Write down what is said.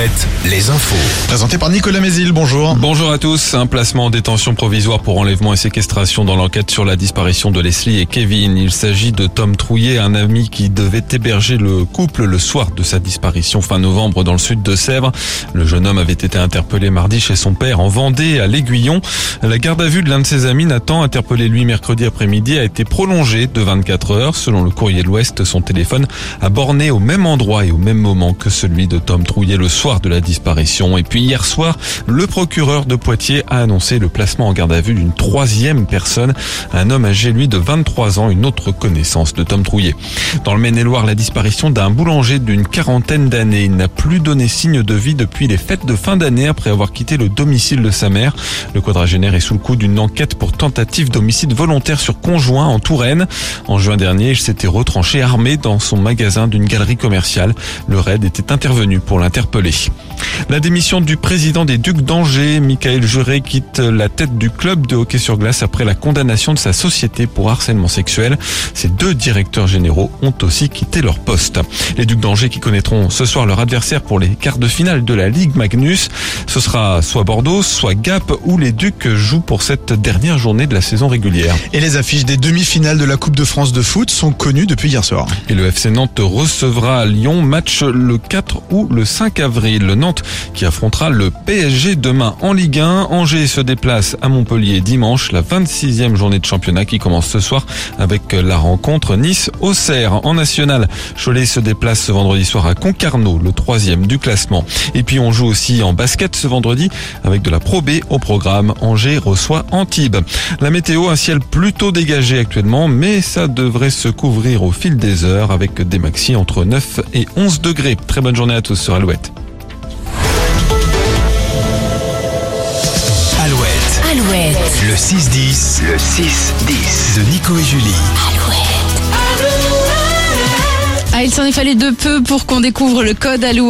Alouette, les infos. Présenté par Nicolas Mézil, bonjour. Bonjour à tous. Un placement en détention provisoire pour enlèvement et séquestration dans l'enquête sur la disparition de Leslie et Kevin. Il s'agit de Tom Trouillet, un ami qui devait héberger le couple le soir de sa disparition fin novembre dans le sud de Sèvres. Le jeune homme avait été interpellé mardi chez son père en Vendée, à l'Aiguillon. La garde à vue de l'un de ses amis, Nathan, interpellé lui mercredi après-midi, a été prolongée de 24 heures. Selon le courrier de l'Ouest, son téléphone a borné au même endroit et au même moment que celui de Tom Trouillet le soir de la disparition. Et puis hier soir, le procureur de Poitiers a annoncé le placement en garde à vue d'une troisième personne, un homme âgé lui de 23 ans, une autre connaissance de Tom Trouillet. Dans le Maine-et-Loire, la disparition d'un boulanger d'une quarantaine d'années. Il n'a plus donné signe de vie depuis les fêtes de fin d'année après avoir quitté le domicile de sa mère. Le quadragénaire est sous le coup d'une enquête pour tentative d'homicide volontaire sur conjoint en Touraine. En juin dernier, il s'était retranché armé dans son magasin d'une galerie commerciale. Le raid était intervenu pour l'interpeller. La démission du président des Ducs d'Angers, Michael Juré, quitte la tête du club de hockey sur glace après la condamnation de sa société pour harcèlement sexuel. Ces deux directeurs généraux ont aussi quitté leur poste. Les Ducs d'Angers qui connaîtront ce soir leur adversaire pour les quarts de finale de la Ligue Magnus. Ce sera soit Bordeaux, soit Gap où les Ducs jouent pour cette dernière journée de la saison régulière. Et les affiches des demi-finales de la Coupe de France de foot sont connues depuis hier soir. Et le FC Nantes recevra à Lyon match le 4 ou le 5 avril. Le Nantes qui affrontera le PSG demain en Ligue 1. Angers se déplace à Montpellier dimanche, la 26e journée de championnat qui commence ce soir avec la rencontre Nice-Auxerre. En national, Cholet se déplace ce vendredi soir à Concarneau, le troisième du classement. Et puis on joue aussi en basket ce vendredi avec de la Pro B au programme. Angers reçoit Antibes. La météo, un ciel plutôt dégagé actuellement, mais ça devrait se couvrir au fil des heures avec des maxi entre 9 et 11 degrés. Très bonne journée à tous sur Alouette. Alouette, le 6-10, le 6-10 de Nico et Julie. Ah, il s'en est fallu de peu pour qu'on découvre le code Alouette.